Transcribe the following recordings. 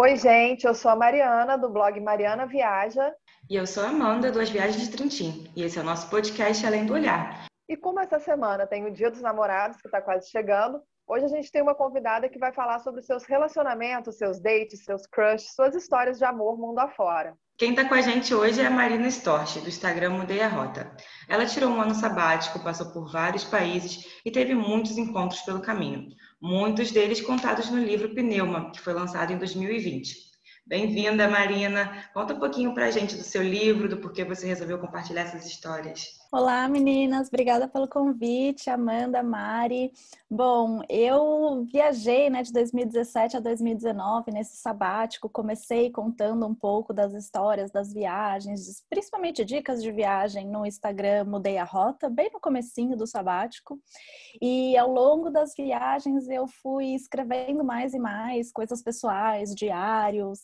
Oi, gente, eu sou a Mariana, do blog Mariana Viaja. E eu sou a Amanda, do As Viagens de Trintim. E esse é o nosso podcast Além do Olhar. E como essa semana tem o Dia dos Namorados, que está quase chegando, hoje a gente tem uma convidada que vai falar sobre seus relacionamentos, seus dates, seus crushes, suas histórias de amor mundo afora. Quem está com a gente hoje é a Marina Storch, do Instagram Mudei a Rota. Ela tirou um ano sabático, passou por vários países e teve muitos encontros pelo caminho muitos deles contados no livro Pneuma, que foi lançado em 2020. Bem-vinda, Marina. Conta um pouquinho para a gente do seu livro, do porquê você resolveu compartilhar essas histórias. Olá, meninas. Obrigada pelo convite, Amanda, Mari. Bom, eu viajei né, de 2017 a 2019 nesse sabático. Comecei contando um pouco das histórias das viagens, principalmente dicas de viagem no Instagram Mudei a Rota, bem no comecinho do sabático. E ao longo das viagens eu fui escrevendo mais e mais coisas pessoais, diários,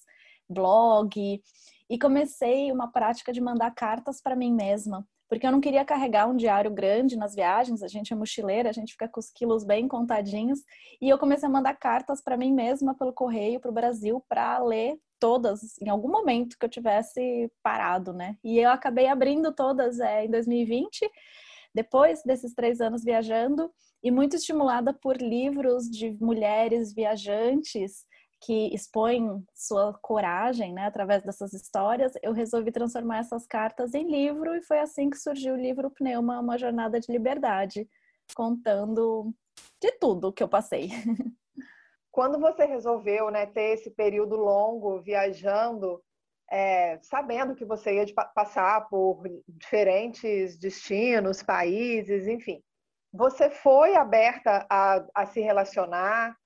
blog, e comecei uma prática de mandar cartas para mim mesma porque eu não queria carregar um diário grande nas viagens, a gente é mochileira, a gente fica com os quilos bem contadinhos, e eu comecei a mandar cartas para mim mesma pelo correio para o Brasil para ler todas em algum momento que eu tivesse parado, né? E eu acabei abrindo todas é, em 2020, depois desses três anos viajando, e muito estimulada por livros de mulheres viajantes que expõem sua coragem, né, através dessas histórias, eu resolvi transformar essas cartas em livro e foi assim que surgiu o livro Pneuma, uma jornada de liberdade, contando de tudo que eu passei. Quando você resolveu, né, ter esse período longo viajando, é, sabendo que você ia passar por diferentes destinos, países, enfim, você foi aberta a, a se relacionar?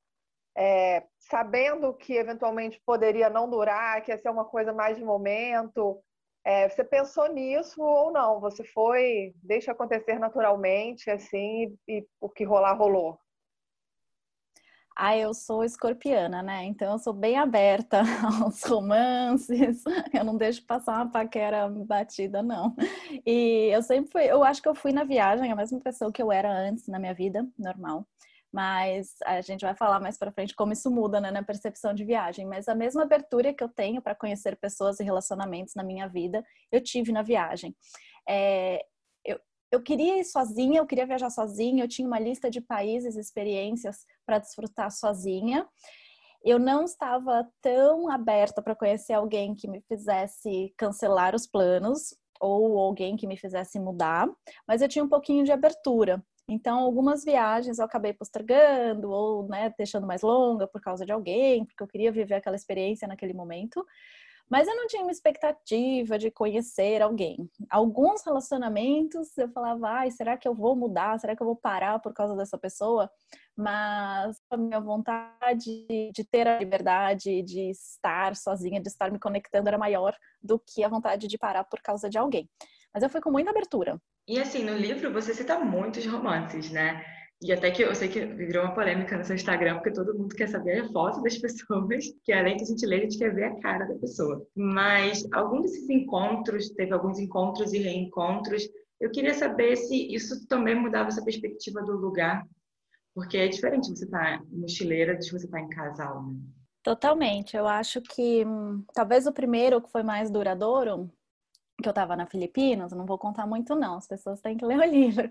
É, sabendo que eventualmente poderia não durar, que ia ser uma coisa mais de momento. É, você pensou nisso ou não? Você foi, deixa acontecer naturalmente, assim, e, e o que rolar, rolou? Ah, eu sou escorpiana, né? Então eu sou bem aberta aos romances. Eu não deixo passar uma paquera batida, não. E eu sempre fui, eu acho que eu fui na viagem a mesma pessoa que eu era antes na minha vida normal mas a gente vai falar mais para frente como isso muda né, na percepção de viagem. Mas a mesma abertura que eu tenho para conhecer pessoas e relacionamentos na minha vida, eu tive na viagem. É, eu, eu queria ir sozinha, eu queria viajar sozinha, eu tinha uma lista de países experiências para desfrutar sozinha. Eu não estava tão aberta para conhecer alguém que me fizesse cancelar os planos ou alguém que me fizesse mudar, mas eu tinha um pouquinho de abertura. Então, algumas viagens eu acabei postergando ou né, deixando mais longa por causa de alguém, porque eu queria viver aquela experiência naquele momento. Mas eu não tinha uma expectativa de conhecer alguém. Alguns relacionamentos eu falava, ai, será que eu vou mudar? Será que eu vou parar por causa dessa pessoa? Mas a minha vontade de ter a liberdade de estar sozinha, de estar me conectando era maior do que a vontade de parar por causa de alguém. Mas eu fui com muita abertura. E assim, no livro você cita muitos romances, né? E até que eu sei que virou uma polêmica no seu Instagram, porque todo mundo quer saber a foto das pessoas, que além de a gente ler, a gente quer ver a cara da pessoa. Mas algum desses encontros, teve alguns encontros e reencontros, eu queria saber se isso também mudava essa perspectiva do lugar, porque é diferente você estar tá mochileira de você estar tá em casal, né? Totalmente. Eu acho que hum, talvez o primeiro que foi mais duradouro que eu tava na Filipinas, não vou contar muito não, as pessoas têm que ler o livro.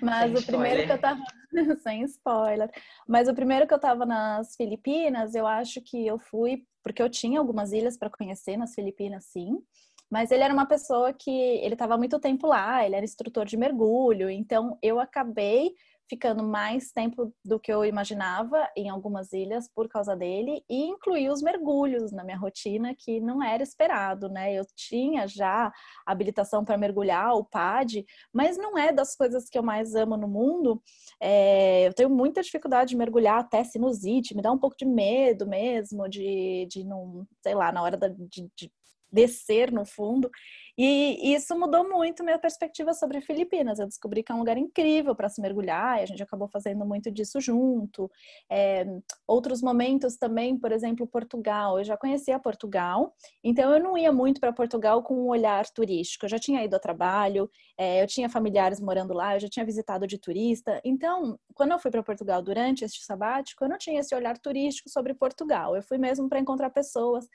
Mas sem o primeiro spoiler. que eu tava sem spoiler. Mas o primeiro que eu tava nas Filipinas, eu acho que eu fui porque eu tinha algumas ilhas para conhecer nas Filipinas, sim. Mas ele era uma pessoa que ele estava muito tempo lá, ele era instrutor de mergulho, então eu acabei ficando mais tempo do que eu imaginava em algumas ilhas por causa dele e incluí os mergulhos na minha rotina que não era esperado, né? Eu tinha já habilitação para mergulhar, o PAD, mas não é das coisas que eu mais amo no mundo. É, eu tenho muita dificuldade de mergulhar até sinusite, me dá um pouco de medo mesmo de, de não, sei lá, na hora de, de descer no fundo. E isso mudou muito minha perspectiva sobre Filipinas. Eu descobri que é um lugar incrível para se mergulhar e a gente acabou fazendo muito disso junto. É, outros momentos também, por exemplo, Portugal. Eu já conhecia Portugal, então eu não ia muito para Portugal com um olhar turístico. Eu já tinha ido a trabalho, é, eu tinha familiares morando lá, eu já tinha visitado de turista. Então, quando eu fui para Portugal durante este sabático, eu não tinha esse olhar turístico sobre Portugal. Eu fui mesmo para encontrar pessoas.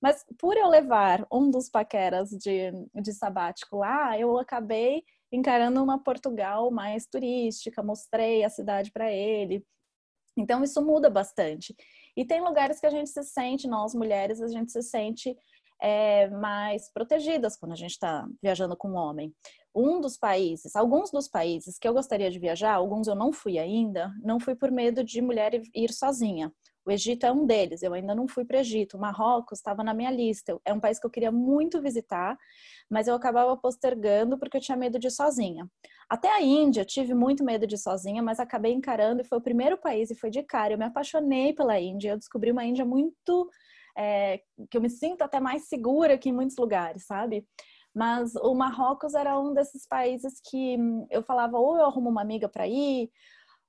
Mas por eu levar um dos paqueras de, de sabático lá, eu acabei encarando uma Portugal mais turística, mostrei a cidade para ele. Então isso muda bastante. E tem lugares que a gente se sente, nós mulheres, a gente se sente é, mais protegidas quando a gente está viajando com um homem. Um dos países, alguns dos países que eu gostaria de viajar, alguns eu não fui ainda, não fui por medo de mulher ir sozinha. O Egito é um deles, eu ainda não fui para o Egito. O Marrocos estava na minha lista. É um país que eu queria muito visitar, mas eu acabava postergando porque eu tinha medo de ir sozinha. Até a Índia, tive muito medo de ir sozinha, mas acabei encarando e foi o primeiro país e foi de cara. Eu me apaixonei pela Índia. Eu descobri uma Índia muito. É, que eu me sinto até mais segura que em muitos lugares, sabe? Mas o Marrocos era um desses países que eu falava, ou eu arrumo uma amiga para ir,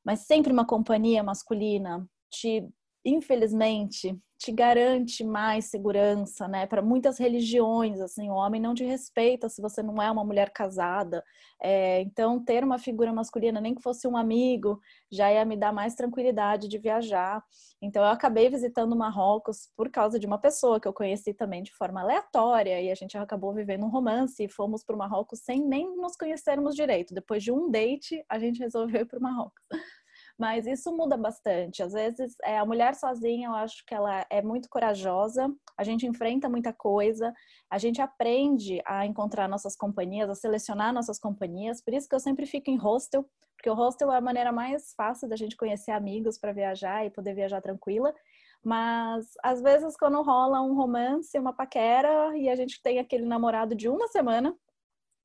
mas sempre uma companhia masculina te infelizmente, te garante mais segurança, né? Para muitas religiões, assim, o homem não te respeita se você não é uma mulher casada. É, então, ter uma figura masculina, nem que fosse um amigo, já ia me dar mais tranquilidade de viajar. Então, eu acabei visitando Marrocos por causa de uma pessoa que eu conheci também de forma aleatória e a gente acabou vivendo um romance e fomos para o Marrocos sem nem nos conhecermos direito. Depois de um date, a gente resolveu ir para o Marrocos mas isso muda bastante. Às vezes, é, a mulher sozinha, eu acho que ela é muito corajosa, a gente enfrenta muita coisa, a gente aprende a encontrar nossas companhias, a selecionar nossas companhias, por isso que eu sempre fico em hostel, porque o hostel é a maneira mais fácil da gente conhecer amigos para viajar e poder viajar tranquila. Mas às vezes quando rola um romance, uma paquera e a gente tem aquele namorado de uma semana,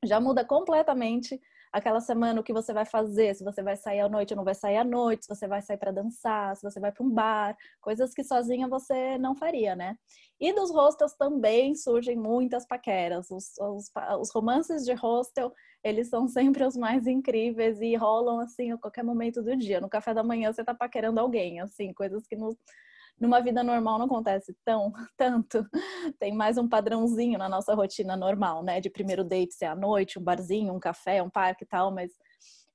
já muda completamente aquela semana o que você vai fazer, se você vai sair à noite ou não vai sair à noite, se você vai sair para dançar, se você vai para um bar, coisas que sozinha você não faria, né? E dos hostels também surgem muitas paqueras. Os, os, os romances de hostel, eles são sempre os mais incríveis e rolam assim a qualquer momento do dia. No café da manhã você tá paquerando alguém, assim, coisas que no, numa vida normal não acontece tão tanto. Tem mais um padrãozinho na nossa rotina normal, né? De primeiro date ser à noite, um barzinho, um café, um parque e tal, mas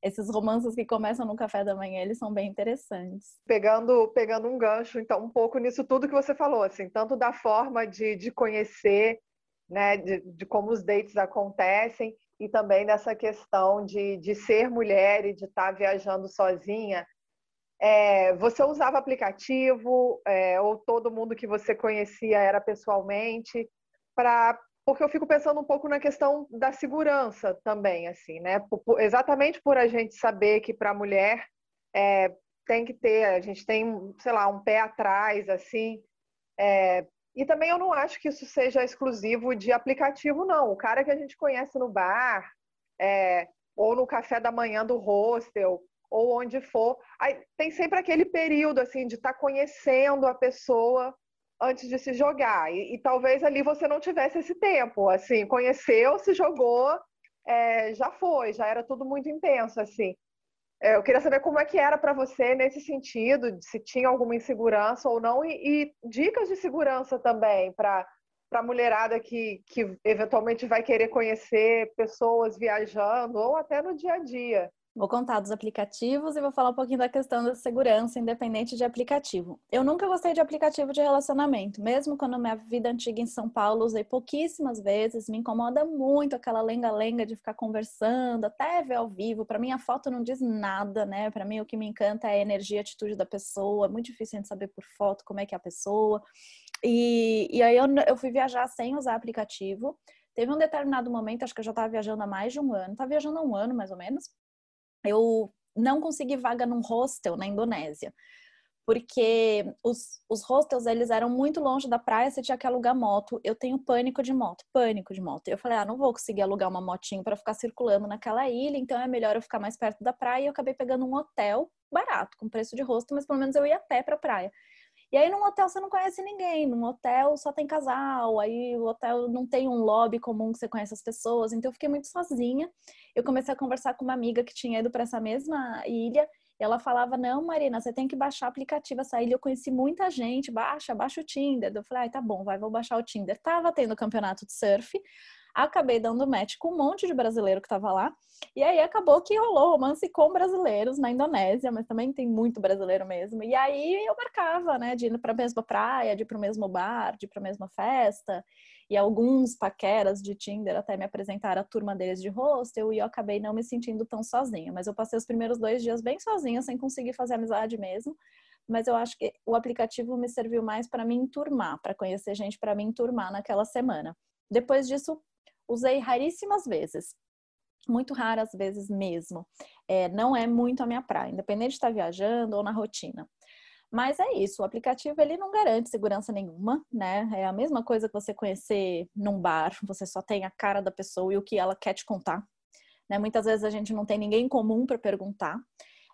esses romances que começam no café da manhã, eles são bem interessantes. Pegando, pegando um gancho, então, um pouco nisso tudo que você falou, assim, tanto da forma de, de conhecer, né, de, de como os dates acontecem, e também dessa questão de, de ser mulher e de estar tá viajando sozinha, é, você usava aplicativo é, ou todo mundo que você conhecia era pessoalmente? Porque eu fico pensando um pouco na questão da segurança também, assim, né? Por, exatamente por a gente saber que para a mulher é, tem que ter, a gente tem, sei lá, um pé atrás, assim. É, e também eu não acho que isso seja exclusivo de aplicativo, não. O cara que a gente conhece no bar, é, ou no café da manhã do hostel, ou onde for. Aí, tem sempre aquele período assim de estar tá conhecendo a pessoa antes de se jogar. E, e, talvez ali você não tivesse esse tempo. Assim, conheceu, se jogou, é, já foi, já era tudo muito intenso assim. É, eu queria saber como é que era para você nesse sentido, se tinha alguma insegurança ou não, e, e dicas de segurança também para para a mulherada que, que eventualmente vai querer conhecer pessoas viajando ou até no dia a dia. Vou contar dos aplicativos e vou falar um pouquinho da questão da segurança independente de aplicativo. Eu nunca gostei de aplicativo de relacionamento, mesmo quando minha vida antiga em São Paulo usei pouquíssimas vezes, me incomoda muito aquela lenga-lenga de ficar conversando, até ver ao vivo. Para mim a foto não diz nada, né? Para mim o que me encanta é a energia, a atitude da pessoa. É muito difícil a gente saber por foto como é que é a pessoa. E, e aí eu, eu fui viajar sem usar aplicativo. Teve um determinado momento, acho que eu já estava viajando há mais de um ano, estava viajando há um ano mais ou menos, eu não consegui vaga num hostel na Indonésia. Porque os, os hostels, eles eram muito longe da praia, você tinha que alugar moto. Eu tenho pânico de moto, pânico de moto. Eu falei, ah, não vou conseguir alugar uma motinho para ficar circulando naquela ilha, então é melhor eu ficar mais perto da praia. E eu acabei pegando um hotel barato, com preço de hostel, mas pelo menos eu ia a pé para a praia. E aí num hotel você não conhece ninguém, num hotel só tem casal, aí o hotel não tem um lobby comum que você conhece as pessoas, então eu fiquei muito sozinha. Eu comecei a conversar com uma amiga que tinha ido para essa mesma ilha e ela falava: Não, Marina, você tem que baixar o aplicativo. Essa ilha eu conheci muita gente, baixa, baixa o Tinder. Eu falei: Ai, tá bom, vai, vou baixar o Tinder. Tava tendo campeonato de surf, acabei dando match com um monte de brasileiro que tava lá. E aí acabou que rolou romance com brasileiros na Indonésia, mas também tem muito brasileiro mesmo. E aí eu marcava, né, de ir para a mesma praia, de ir para o mesmo bar, de ir para a mesma festa e alguns paqueras de Tinder até me apresentaram a turma deles de hostel e eu acabei não me sentindo tão sozinha. Mas eu passei os primeiros dois dias bem sozinha, sem conseguir fazer amizade mesmo. Mas eu acho que o aplicativo me serviu mais para me enturmar, para conhecer gente, para me enturmar naquela semana. Depois disso, usei raríssimas vezes. Muito raras vezes mesmo. É, não é muito a minha praia, independente de estar viajando ou na rotina. Mas é isso, o aplicativo ele não garante segurança nenhuma, né? É a mesma coisa que você conhecer num bar, você só tem a cara da pessoa e o que ela quer te contar. Né? Muitas vezes a gente não tem ninguém em comum para perguntar.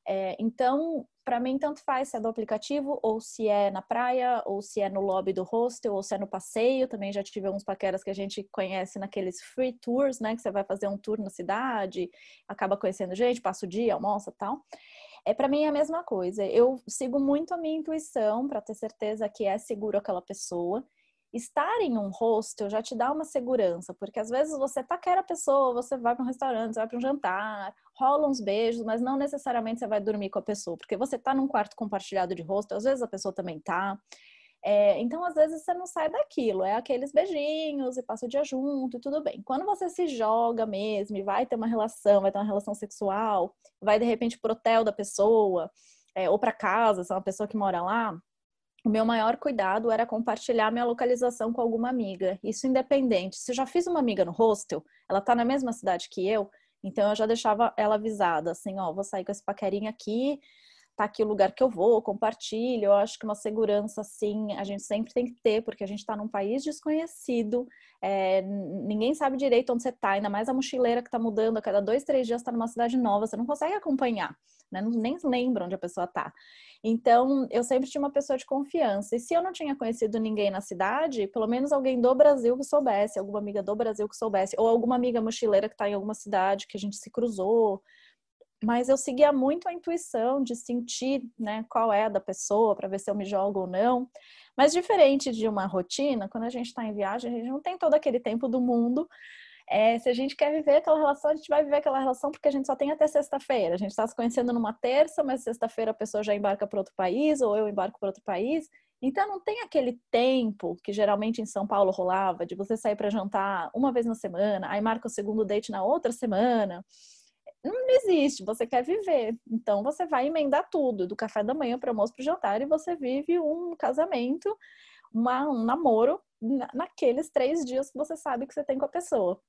É, então, para mim, tanto faz se é do aplicativo, ou se é na praia, ou se é no lobby do hostel, ou se é no passeio. Também já tive alguns paqueras que a gente conhece naqueles free tours, né? Que você vai fazer um tour na cidade, acaba conhecendo gente, passa o dia, almoça tal. É para mim é a mesma coisa. Eu sigo muito a minha intuição para ter certeza que é seguro aquela pessoa. Estar em um hostel já te dá uma segurança, porque às vezes você paquera a pessoa, você vai para um restaurante, você vai para um jantar, rola uns beijos, mas não necessariamente você vai dormir com a pessoa, porque você está num quarto compartilhado de hostel, às vezes a pessoa também tá. É, então, às vezes, você não sai daquilo, é aqueles beijinhos e passa o dia junto e tudo bem. Quando você se joga mesmo e vai ter uma relação, vai ter uma relação sexual, vai de repente pro hotel da pessoa, é, ou para casa, se é uma pessoa que mora lá, o meu maior cuidado era compartilhar minha localização com alguma amiga. Isso independente. Se eu já fiz uma amiga no hostel, ela tá na mesma cidade que eu, então eu já deixava ela avisada, assim, ó, vou sair com esse paquerinho aqui, tá aqui o lugar que eu vou, compartilho. Eu acho que uma segurança, assim, a gente sempre tem que ter, porque a gente está num país desconhecido, é, ninguém sabe direito onde você está, ainda mais a mochileira que está mudando a cada dois, três dias está numa cidade nova, você não consegue acompanhar, né? nem lembra onde a pessoa está. Então, eu sempre tinha uma pessoa de confiança. E se eu não tinha conhecido ninguém na cidade, pelo menos alguém do Brasil que soubesse, alguma amiga do Brasil que soubesse, ou alguma amiga mochileira que está em alguma cidade que a gente se cruzou, mas eu seguia muito a intuição de sentir né, qual é da pessoa para ver se eu me jogo ou não. Mas diferente de uma rotina, quando a gente está em viagem, a gente não tem todo aquele tempo do mundo. É, se a gente quer viver aquela relação, a gente vai viver aquela relação porque a gente só tem até sexta-feira. A gente está se conhecendo numa terça, mas sexta-feira a pessoa já embarca para outro país, ou eu embarco para outro país. Então não tem aquele tempo que geralmente em São Paulo rolava de você sair para jantar uma vez na semana, aí marca o segundo date na outra semana não existe, você quer viver. Então você vai emendar tudo, do café da manhã para o almoço para o jantar, e você vive um casamento, uma, um namoro naqueles três dias que você sabe que você tem com a pessoa.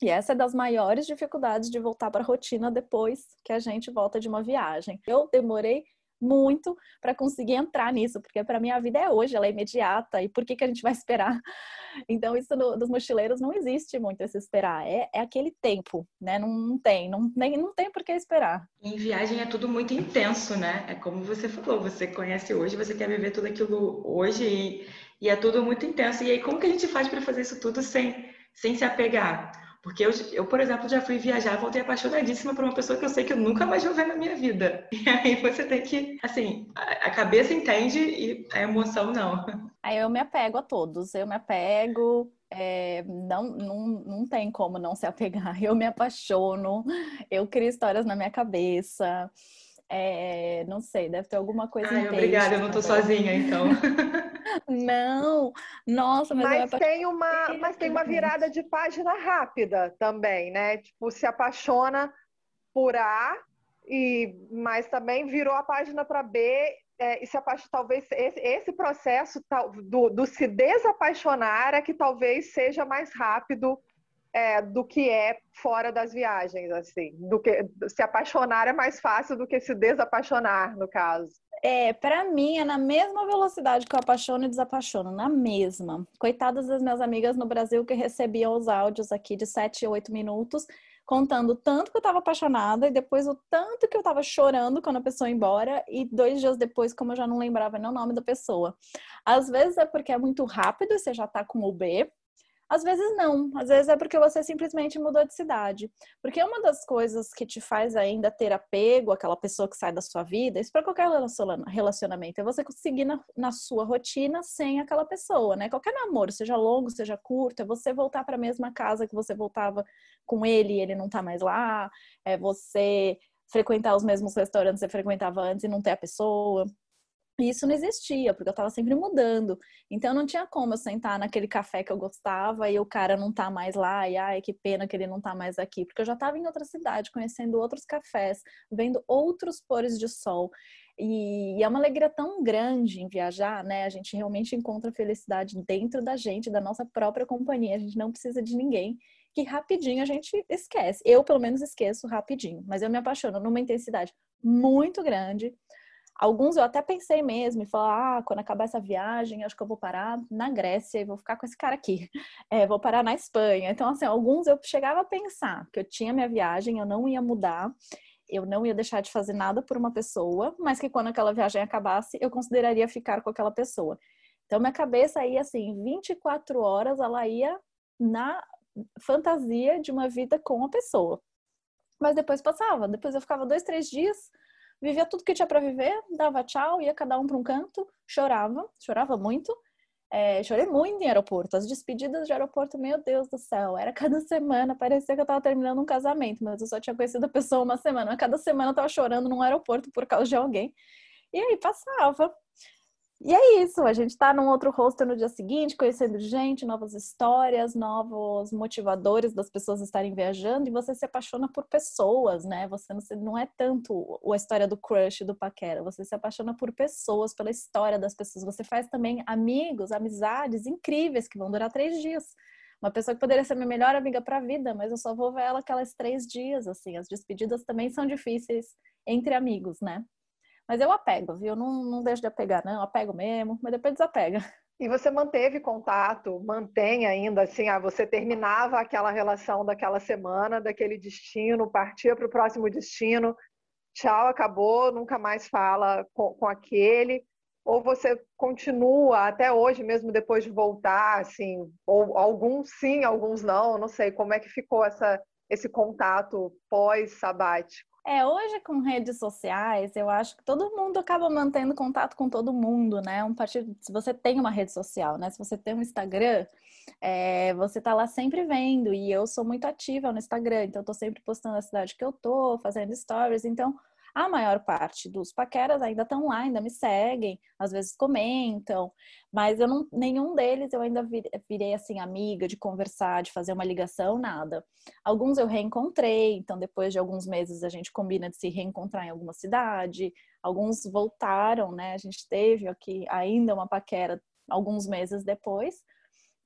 E essa é das maiores dificuldades de voltar para a rotina depois que a gente volta de uma viagem. Eu demorei muito para conseguir entrar nisso, porque para mim a vida é hoje, ela é imediata, e por que, que a gente vai esperar? Então, isso no, dos mochileiros não existe muito esse esperar, é, é aquele tempo, né? Não, não tem, não, nem, não tem por que esperar. Em viagem é tudo muito intenso, né? É como você falou, você conhece hoje, você quer viver tudo aquilo hoje e, e é tudo muito intenso. E aí, como que a gente faz para fazer isso tudo sem, sem se apegar? Porque eu, eu, por exemplo, já fui viajar, voltei apaixonadíssima por uma pessoa que eu sei que eu nunca mais vou ver na minha vida. E aí você tem que, assim, a cabeça entende e a emoção não. Aí eu me apego a todos, eu me apego, é, não, não, não tem como não se apegar. Eu me apaixono, eu crio histórias na minha cabeça. É, não sei, deve ter alguma coisa. Ai, obrigada, eu não tô sozinha, então. não, nossa, mas, mas tem uma, mas tem uma virada de página rápida também, né? Tipo, se apaixona por A e mas também virou a página para B é, e se apaixona, talvez esse, esse processo do, do se desapaixonar é que talvez seja mais rápido é, do que é fora das viagens, assim, do que se apaixonar é mais fácil do que se desapaixonar, no caso. É, para mim é na mesma velocidade que eu apaixono e desapaixono, na mesma. Coitadas das minhas amigas no Brasil que recebiam os áudios aqui de 7, 8 minutos, contando tanto que eu estava apaixonada e depois o tanto que eu estava chorando quando a pessoa ia embora e dois dias depois, como eu já não lembrava nem o nome da pessoa. Às vezes é porque é muito rápido e você já tá com o B, às vezes não, às vezes é porque você simplesmente mudou de cidade. Porque uma das coisas que te faz ainda ter apego àquela pessoa que sai da sua vida, isso para qualquer relacionamento, é você conseguir na, na, sua rotina sem aquela pessoa, né? Qualquer namoro, seja longo, seja curto, é você voltar para a mesma casa que você voltava com ele e ele não tá mais lá, é você frequentar os mesmos restaurantes que você frequentava antes e não ter a pessoa. E isso não existia, porque eu estava sempre mudando. Então não tinha como eu sentar naquele café que eu gostava e o cara não tá mais lá, e ai, que pena que ele não tá mais aqui, porque eu já estava em outra cidade, conhecendo outros cafés, vendo outros pores de sol. E, é uma alegria tão grande em viajar, né? A gente realmente encontra felicidade dentro da gente, da nossa própria companhia. A gente não precisa de ninguém, que rapidinho a gente esquece. Eu, pelo menos, esqueço rapidinho, mas eu me apaixono numa intensidade muito grande Alguns eu até pensei mesmo e falar, ah, quando acabar essa viagem, acho que eu vou parar na Grécia e vou ficar com esse cara aqui. É, vou parar na Espanha. Então, assim, alguns eu chegava a pensar que eu tinha minha viagem, eu não ia mudar, eu não ia deixar de fazer nada por uma pessoa, mas que quando aquela viagem acabasse, eu consideraria ficar com aquela pessoa. Então, minha cabeça ia assim, 24 horas, ela ia na fantasia de uma vida com a pessoa. Mas depois passava, depois eu ficava dois, três dias vivia tudo que tinha para viver, dava tchau, ia cada um para um canto, chorava, chorava muito. É, chorei muito em aeroporto. As despedidas de aeroporto, meu Deus do céu, era cada semana, parecia que eu tava terminando um casamento, mas eu só tinha conhecido a pessoa uma semana. Cada semana eu tava chorando num aeroporto por causa de alguém. E aí passava. E é isso, a gente está num outro rosto no dia seguinte, conhecendo gente, novas histórias, novos motivadores das pessoas estarem viajando, e você se apaixona por pessoas, né? Você não, não é tanto a história do crush, do paquera, você se apaixona por pessoas, pela história das pessoas. Você faz também amigos, amizades incríveis que vão durar três dias. Uma pessoa que poderia ser minha melhor amiga para a vida, mas eu só vou ver ela aquelas três dias, assim. As despedidas também são difíceis entre amigos, né? Mas eu apego, viu? Não, não deixo de apegar, não. Apego mesmo, mas depois desapega. E você manteve contato, mantém ainda assim, ah, você terminava aquela relação daquela semana, daquele destino, partia para o próximo destino, tchau, acabou, nunca mais fala com, com aquele, ou você continua até hoje, mesmo depois de voltar, assim, ou alguns sim, alguns não, não sei como é que ficou essa, esse contato pós-sabático. É, hoje com redes sociais, eu acho que todo mundo acaba mantendo contato com todo mundo, né? Um partido, se você tem uma rede social, né? Se você tem um Instagram, é, você tá lá sempre vendo. E eu sou muito ativa no Instagram, então eu tô sempre postando a cidade que eu tô, fazendo stories. Então, a maior parte dos paqueras ainda estão lá, ainda me seguem, às vezes comentam, mas eu não, nenhum deles eu ainda virei assim amiga de conversar, de fazer uma ligação, nada. Alguns eu reencontrei, então depois de alguns meses a gente combina de se reencontrar em alguma cidade. Alguns voltaram, né? A gente teve aqui ainda uma paquera alguns meses depois.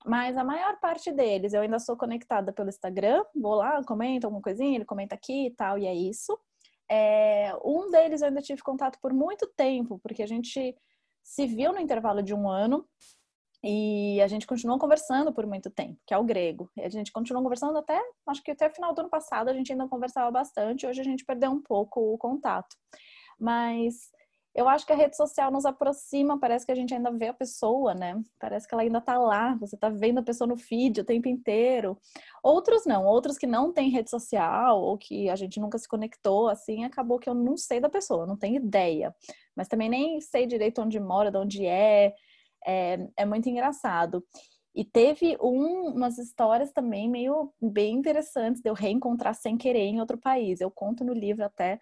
Mas a maior parte deles eu ainda sou conectada pelo Instagram, vou lá, comento alguma coisinha, ele comenta aqui e tal, e é isso. É, um deles eu ainda tive contato por muito tempo, porque a gente se viu no intervalo de um ano e a gente continuou conversando por muito tempo, que é o grego. E a gente continuou conversando até, acho que até o final do ano passado a gente ainda conversava bastante, hoje a gente perdeu um pouco o contato. Mas eu acho que a rede social nos aproxima, parece que a gente ainda vê a pessoa, né? Parece que ela ainda tá lá, você tá vendo a pessoa no feed o tempo inteiro. Outros não, outros que não têm rede social ou que a gente nunca se conectou, assim, acabou que eu não sei da pessoa, não tenho ideia. Mas também nem sei direito onde mora, de onde é. É, é muito engraçado. E teve um, umas histórias também meio bem interessantes de eu reencontrar sem querer em outro país. Eu conto no livro até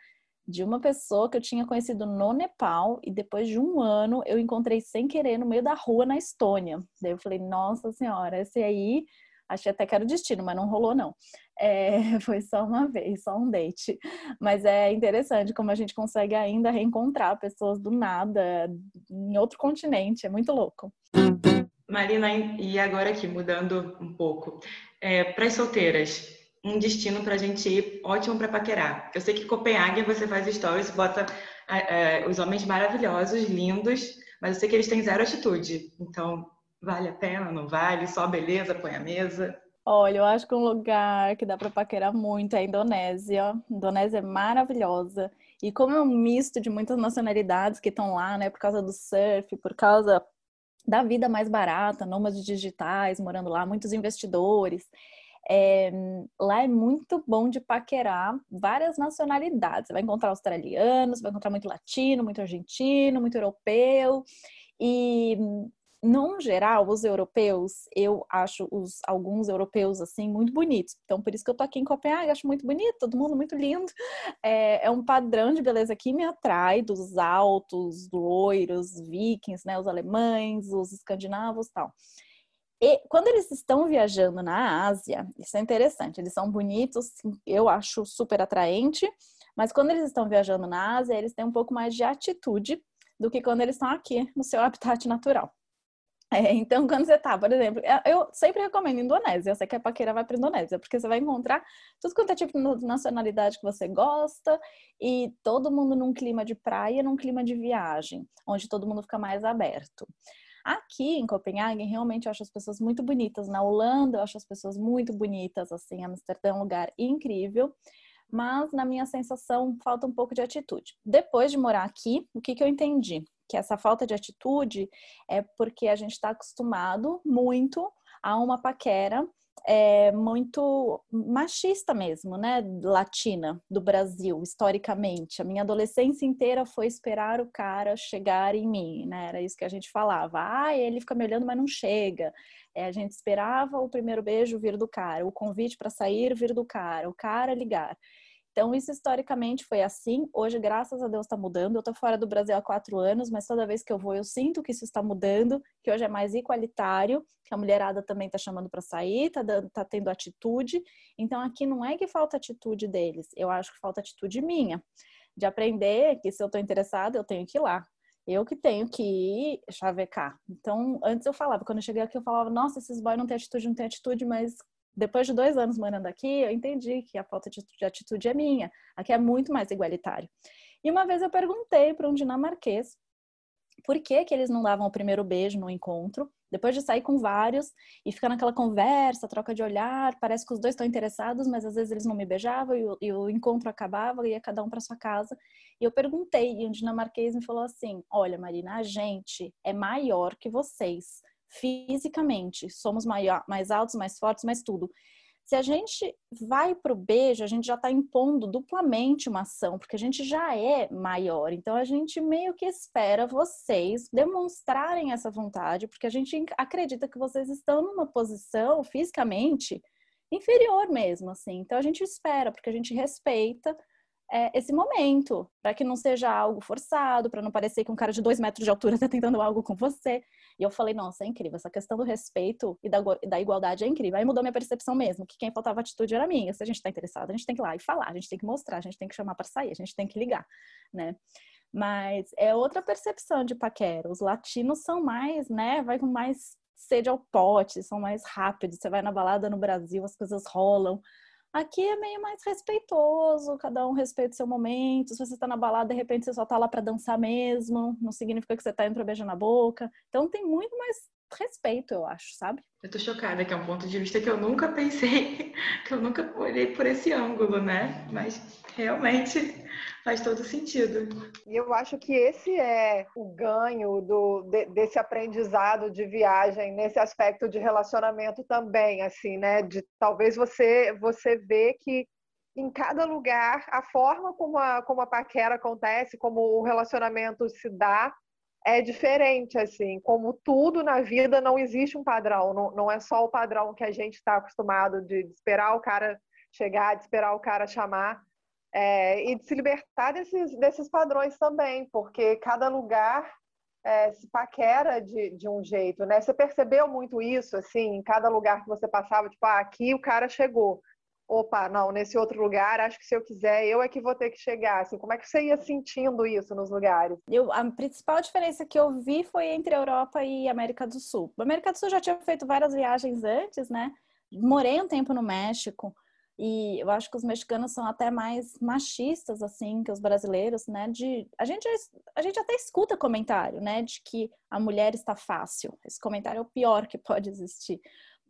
de uma pessoa que eu tinha conhecido no Nepal e depois de um ano eu encontrei sem querer no meio da rua na Estônia. Daí eu falei, nossa senhora, esse aí achei até que era o destino, mas não rolou não. É, foi só uma vez, só um date. Mas é interessante como a gente consegue ainda reencontrar pessoas do nada em outro continente, é muito louco. Marina, e agora aqui, mudando um pouco, é, para as solteiras, um destino para a gente ir ótimo para paquerar. Eu sei que Copenhague você faz stories, bota é, os homens maravilhosos, lindos, mas eu sei que eles têm zero atitude. Então, vale a pena, não vale? Só beleza, põe a mesa. Olha, eu acho que um lugar que dá para paquerar muito é a Indonésia. A Indonésia é maravilhosa. E como é um misto de muitas nacionalidades que estão lá, né, por causa do surf, por causa da vida mais barata, nômades digitais morando lá, muitos investidores. É, lá é muito bom de paquerar várias nacionalidades. Você vai encontrar australianos, vai encontrar muito latino, muito argentino, muito europeu. E no geral, os europeus, eu acho os, alguns europeus, assim, muito bonitos. Então, por isso que eu tô aqui em Copenhague, acho muito bonito, todo mundo muito lindo. É, é um padrão de beleza que me atrai, dos altos, loiros, vikings, né, os alemães, os escandinavos tal. E quando eles estão viajando na Ásia, isso é interessante, eles são bonitos, eu acho super atraente, mas quando eles estão viajando na Ásia, eles têm um pouco mais de atitude do que quando eles estão aqui no seu habitat natural. É, então, quando você tá, por exemplo, é, eu sempre recomendo Indonésia. Você quer paquera, vai para Indonésia, porque você vai encontrar tudo quanto é tipo de nacionalidade que você gosta e todo mundo num clima de praia, num clima de viagem, onde todo mundo fica mais aberto. Aqui em Copenhague, realmente eu acho as pessoas muito bonitas. Na Holanda, eu acho as pessoas muito bonitas. Assim, Amsterdã é um lugar incrível. Mas, na minha sensação, falta um pouco de atitude. Depois de morar aqui, o que, que eu entendi? que essa falta de atitude é porque a gente está acostumado muito a uma paquera é, muito machista mesmo, né? Latina do Brasil, historicamente. A minha adolescência inteira foi esperar o cara chegar em mim, né? Era isso que a gente falava. Ah, ele fica me olhando, mas não chega. É, a gente esperava o primeiro beijo vir do cara, o convite para sair vir do cara, o cara ligar. Então, isso historicamente foi assim. Hoje, graças a Deus, está mudando. Eu estou fora do Brasil há quatro anos, mas toda vez que eu vou, eu sinto que isso está mudando, que hoje é mais igualitário, que a mulherada também está chamando para sair, está tá tendo atitude. Então, aqui não é que falta atitude deles, eu acho que falta atitude minha, de aprender que se eu estou interessada, eu tenho que ir lá. Eu que tenho que ir chavecar. Então, antes eu falava, quando eu cheguei aqui, eu falava, nossa, esses boys não têm atitude, não têm atitude, mas depois de dois anos morando aqui, eu entendi que a falta de atitude é minha. Aqui é muito mais igualitário. E uma vez eu perguntei para um dinamarquês por que, que eles não davam o primeiro beijo no encontro, depois de sair com vários e ficar naquela conversa, troca de olhar, parece que os dois estão interessados, mas às vezes eles não me beijavam e o, e o encontro acabava e ia cada um para sua casa. E eu perguntei, e um dinamarquês me falou assim: Olha, Marina, a gente é maior que vocês fisicamente, somos maior, mais altos, mais fortes, mais tudo. Se a gente vai para o beijo, a gente já está impondo duplamente uma ação, porque a gente já é maior. Então a gente meio que espera vocês demonstrarem essa vontade, porque a gente acredita que vocês estão numa posição fisicamente inferior mesmo, assim. Então a gente espera, porque a gente respeita é, esse momento, para que não seja algo forçado, para não parecer que um cara de dois metros de altura está tentando algo com você. E eu falei, nossa, é incrível, essa questão do respeito e da, da igualdade é incrível. Aí mudou minha percepção mesmo, que quem faltava atitude era minha. Se a gente está interessado, a gente tem que ir lá e falar, a gente tem que mostrar, a gente tem que chamar para sair, a gente tem que ligar, né? Mas é outra percepção de paquera. Os latinos são mais, né? Vai com mais sede ao pote, são mais rápidos. Você vai na balada no Brasil, as coisas rolam. Aqui é meio mais respeitoso, cada um respeita o seu momento. Se você está na balada, de repente você só está lá para dançar mesmo, não significa que você está indo para beijar na boca. Então tem muito mais respeito, eu acho, sabe? Eu tô chocada, que é um ponto de vista que eu nunca pensei, que eu nunca olhei por esse ângulo, né? Mas realmente faz todo sentido. E eu acho que esse é o ganho do, de, desse aprendizado de viagem nesse aspecto de relacionamento também, assim, né? De talvez você você vê que em cada lugar a forma como a, como a paquera acontece, como o relacionamento se dá, é diferente, assim, como tudo na vida não existe um padrão, não, não é só o padrão que a gente está acostumado de, de, esperar o cara chegar, de esperar o cara chamar, é, e de se libertar desses, desses padrões também, porque cada lugar é, se paquera de, de um jeito, né? Você percebeu muito isso, assim, em cada lugar que você passava, tipo, ah, aqui o cara chegou, opa, não, nesse outro lugar, acho que se eu quiser, eu é que vou ter que chegar. Assim, como é que você ia sentindo isso nos lugares? Eu, a principal diferença que eu vi foi entre Europa e América do Sul. A América do Sul já tinha feito várias viagens antes, né? Morei um tempo no México. E eu acho que os mexicanos são até mais machistas, assim, que os brasileiros, né? De, a, gente, a gente até escuta comentário, né? De que a mulher está fácil. Esse comentário é o pior que pode existir.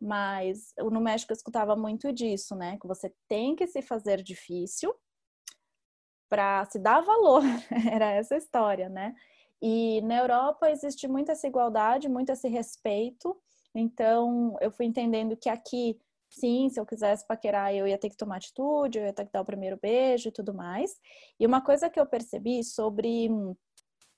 Mas no México eu escutava muito disso, né? Que você tem que se fazer difícil para se dar valor. Era essa história, né? E na Europa existe muita essa igualdade, muito esse respeito. Então eu fui entendendo que aqui sim, se eu quisesse paquerar, eu ia ter que tomar atitude, eu ia ter que dar o primeiro beijo e tudo mais. E uma coisa que eu percebi sobre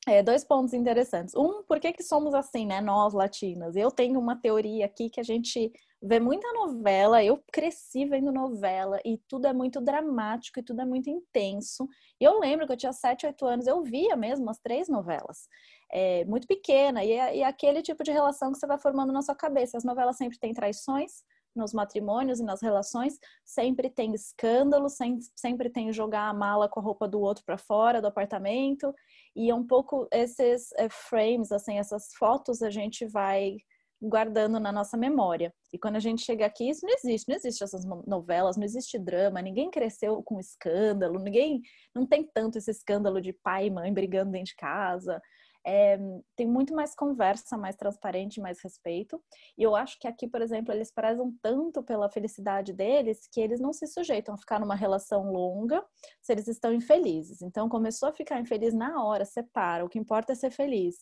é, dois pontos interessantes. Um, por que, que somos assim, né? Nós latinas. Eu tenho uma teoria aqui que a gente vê muita novela. Eu cresci vendo novela e tudo é muito dramático e tudo é muito intenso. E eu lembro que eu tinha 7, 8 anos, eu via mesmo as três novelas. É, muito pequena, e é, e é aquele tipo de relação que você vai formando na sua cabeça. As novelas sempre têm traições, nos matrimônios e nas relações, sempre tem escândalo, sempre tem jogar a mala com a roupa do outro para fora do apartamento, e é um pouco esses é, frames, assim, essas fotos a gente vai guardando na nossa memória. E quando a gente chega aqui, isso não existe, não existe essas novelas, não existe drama, ninguém cresceu com escândalo, ninguém não tem tanto esse escândalo de pai e mãe brigando dentro de casa é, tem muito mais conversa, mais transparente, mais respeito. E eu acho que aqui, por exemplo, eles prezam tanto pela felicidade deles que eles não se sujeitam a ficar numa relação longa se eles estão infelizes. Então, começou a ficar infeliz na hora, separa. O que importa é ser feliz.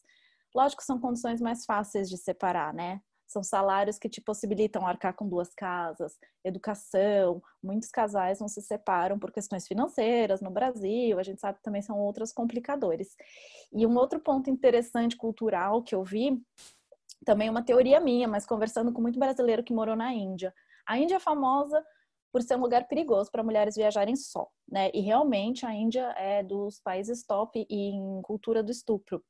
Lógico são condições mais fáceis de separar, né? São salários que te possibilitam arcar com duas casas, educação. Muitos casais não se separam por questões financeiras no Brasil, a gente sabe que também são outros complicadores. E um outro ponto interessante cultural que eu vi, também uma teoria minha, mas conversando com muito brasileiro que morou na Índia. A Índia é famosa por ser um lugar perigoso para mulheres viajarem só, né? E realmente a Índia é dos países top em cultura do estupro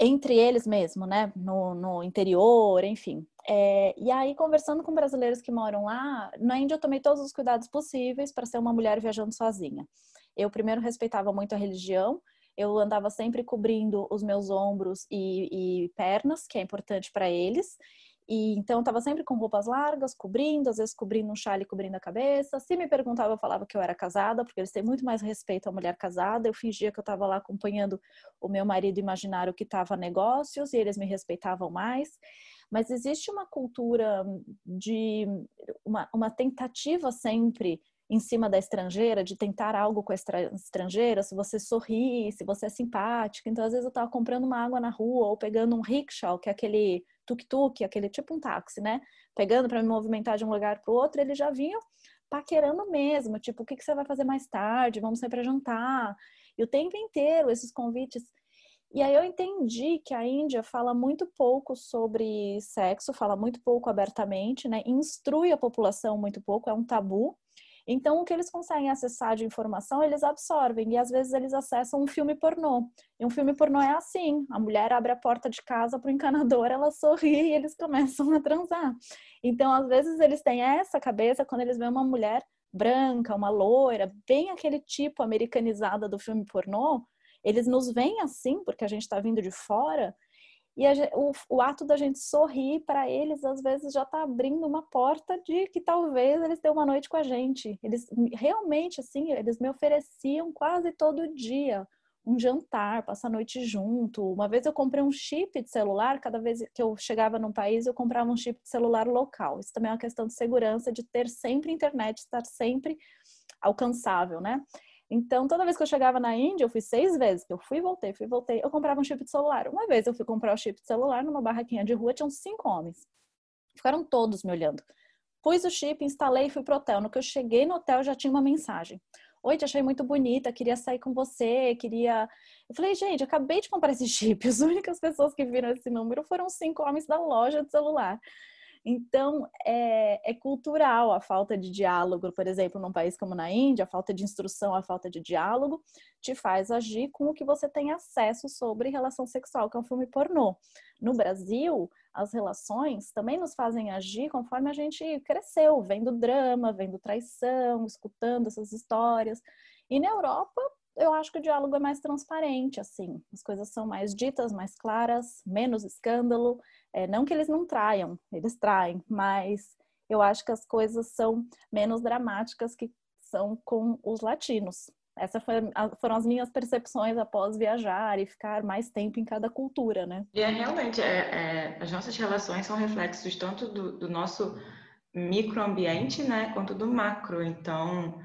entre eles mesmo, né? No, no interior, enfim. É, e aí, conversando com brasileiros que moram lá, na Índia eu tomei todos os cuidados possíveis para ser uma mulher viajando sozinha. Eu primeiro respeitava muito a religião, eu andava sempre cobrindo os meus ombros e, e pernas, que é importante para eles. E então estava sempre com roupas largas, cobrindo, às vezes cobrindo um chale, cobrindo a cabeça. Se me perguntava, eu falava que eu era casada, porque eles têm muito mais respeito à mulher casada. Eu fingia que eu estava lá acompanhando o meu marido imaginário que estava negócios e eles me respeitavam mais. Mas existe uma cultura de uma, uma tentativa sempre em cima da estrangeira, de tentar algo com a estrangeira, se você sorri, se você é simpática. Então, às vezes, eu estava comprando uma água na rua ou pegando um rickshaw, que é aquele tuk-tuk, aquele tipo um táxi, né? Pegando para me movimentar de um lugar para o outro, eles já vinham paquerando mesmo, tipo, o que, que você vai fazer mais tarde? Vamos sair para jantar. E o tempo inteiro, esses convites. E aí eu entendi que a Índia fala muito pouco sobre sexo, fala muito pouco abertamente, né? Instrui a população muito pouco, é um tabu. Então, o que eles conseguem acessar de informação, eles absorvem. E às vezes eles acessam um filme pornô. E um filme pornô é assim: a mulher abre a porta de casa para o encanador, ela sorri e eles começam a transar. Então, às vezes, eles têm essa cabeça quando eles veem uma mulher branca, uma loira, bem aquele tipo americanizada do filme pornô. Eles nos veem assim, porque a gente está vindo de fora, e o, o, ato da gente sorrir para eles, às vezes, já está abrindo uma porta de que talvez eles tenham uma noite com a gente. Eles realmente, assim, eles me ofereciam quase todo dia um jantar, passar a noite junto. Uma vez eu comprei um chip de celular, cada vez que eu chegava num país, eu comprava um chip de celular local. Isso também é uma questão de segurança, de ter sempre internet, estar sempre alcançável, né? Então, toda vez que eu chegava na Índia, eu fui seis vezes, que eu fui e voltei, fui e voltei, eu comprava um chip de celular. Uma vez eu fui comprar o chip de celular numa barraquinha de rua, tinham cinco homens. Ficaram todos me olhando. Pus o chip, instalei e fui pro hotel. No que eu cheguei no hotel, já tinha uma mensagem. Oi, te achei muito bonita, queria sair com você, queria. Eu falei, gente, acabei de comprar esse chip. As únicas pessoas que viram esse número foram cinco homens da loja de celular. Então, é, é, cultural a falta de diálogo, por exemplo, num país como na Índia, a falta de instrução, a falta de diálogo te faz agir com o que você tem acesso sobre relação sexual, que é um filme pornô. No Brasil, as relações também nos fazem agir conforme a gente cresceu, vendo drama, vendo traição, escutando essas histórias. E na Europa, eu acho que o diálogo é mais transparente, assim. As coisas são mais ditas, mais claras, menos escândalo. É, não que eles não traiam, eles traem, mas eu acho que as coisas são menos dramáticas que são com os latinos. Essas foram as minhas percepções após viajar e ficar mais tempo em cada cultura, né? E é realmente, é, é, as nossas relações são reflexos tanto do, do nosso microambiente, né, quanto do macro. Então,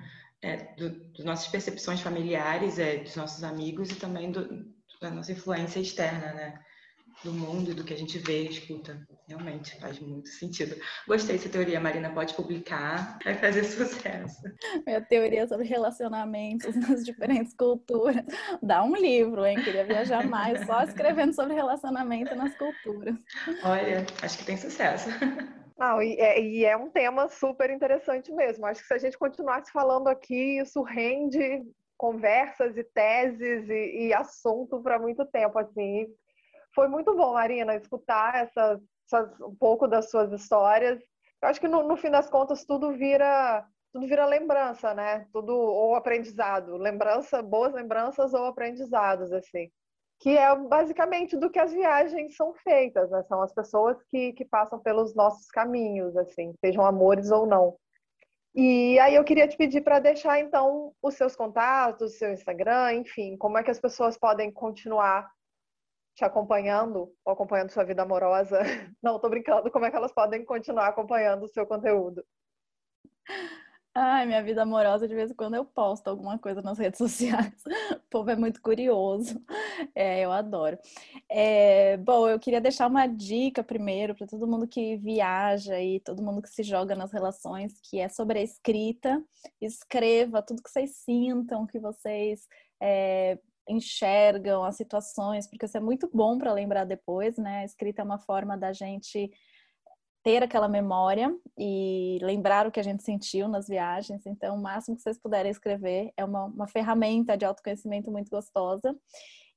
é, do, das nossas percepções familiares, é, dos nossos amigos e também do, da nossa influência externa, né? Do mundo do que a gente vê e escuta. Realmente faz muito sentido. Gostei dessa teoria, Marina. Pode publicar, vai fazer sucesso. Minha teoria sobre relacionamentos nas diferentes culturas. Dá um livro, hein? Queria viajar mais só escrevendo sobre relacionamento nas culturas. Olha, acho que tem sucesso. Não, e é, e é, um tema super interessante mesmo. Acho que se a gente continuasse falando aqui, isso rende conversas e teses e, e assunto para muito tempo. Assim. Foi muito bom, Marina, escutar essas, essas, um pouco das suas histórias. Eu acho que no, no fim das contas tudo vira tudo vira lembrança, né? Tudo ou aprendizado, lembrança, boas lembranças ou aprendizados assim que é basicamente do que as viagens são feitas, né? São as pessoas que, que passam pelos nossos caminhos, assim, sejam amores ou não. E aí eu queria te pedir para deixar então os seus contatos, o seu Instagram, enfim, como é que as pessoas podem continuar te acompanhando ou acompanhando sua vida amorosa? Não, tô brincando, como é que elas podem continuar acompanhando o seu conteúdo? Ai, minha vida amorosa, de vez em quando eu posto alguma coisa nas redes sociais. O povo é muito curioso. É, eu adoro. É, bom, eu queria deixar uma dica primeiro para todo mundo que viaja e todo mundo que se joga nas relações, que é sobre a escrita. Escreva tudo que vocês sintam, que vocês é, enxergam as situações, porque isso é muito bom para lembrar depois, né? A escrita é uma forma da gente ter aquela memória e lembrar o que a gente sentiu nas viagens. Então, o máximo que vocês puderem escrever é uma, uma ferramenta de autoconhecimento muito gostosa.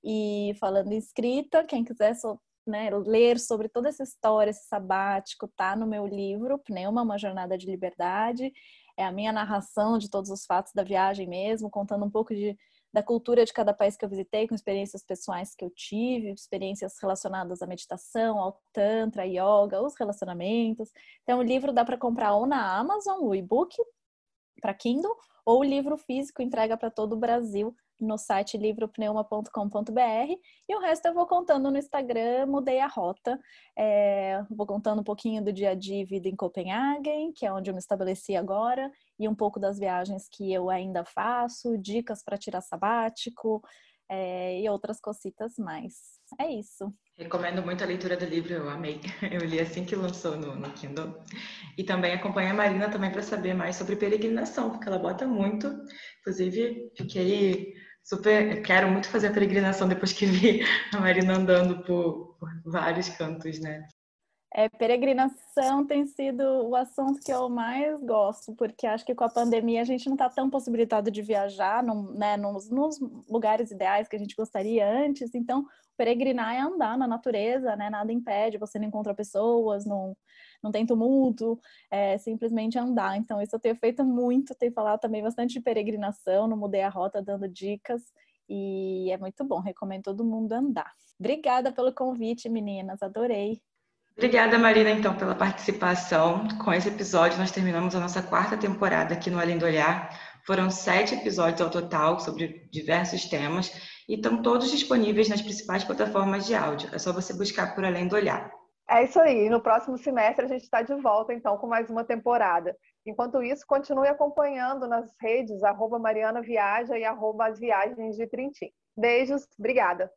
E falando em escrita, quem quiser so, né, ler sobre toda essa história, esse sabático, tá no meu livro, Pneuma, uma jornada de liberdade. É a minha narração de todos os fatos da viagem mesmo, contando um pouco de da cultura de cada país que eu visitei, com experiências pessoais que eu tive, experiências relacionadas à meditação, ao tantra, yoga, os relacionamentos. Então, o livro dá para comprar ou na Amazon, o e-book para Kindle, ou o livro físico entrega para todo o Brasil no site livropneuma.com.br e o resto eu vou contando no Instagram, mudei a rota. É, vou contando um pouquinho do dia a dia vida em Copenhague, que é onde eu me estabeleci agora, e um pouco das viagens que eu ainda faço, dicas para tirar sabático é, e outras cositas mais. É isso. Recomendo muito a leitura do livro, eu amei. Eu li assim que lançou no, no Kindle. E também acompanho a Marina também para saber mais sobre peregrinação, porque ela bota muito. Inclusive, fiquei super. Quero muito fazer a peregrinação depois que vi a Marina andando por, por vários cantos, né? É, peregrinação tem sido o assunto que eu mais gosto, porque acho que com a pandemia a gente não está tão possibilitado de viajar num, né, nos, nos, lugares ideais que a gente gostaria antes. Então, peregrinar é andar na natureza, né? Nada impede, você não encontra pessoas, não, não tem tumulto, é simplesmente andar. Então, isso eu tenho feito muito, tenho falado também bastante de peregrinação, não mudei a rota dando dicas. E é muito bom, recomendo todo mundo andar. Obrigada pelo convite, meninas, adorei. Obrigada, Marina, então, pela participação. Com esse episódio, nós terminamos a nossa quarta temporada aqui no Além do Olhar. Foram sete episódios ao total sobre diversos temas e estão todos disponíveis nas principais plataformas de áudio. É só você buscar por Além do Olhar. É isso aí. No próximo semestre a gente está de volta, então, com mais uma temporada. Enquanto isso, continue acompanhando nas redes, arroba Mariana Viaja e arroba as Viagens de Trintim. Beijos, obrigada.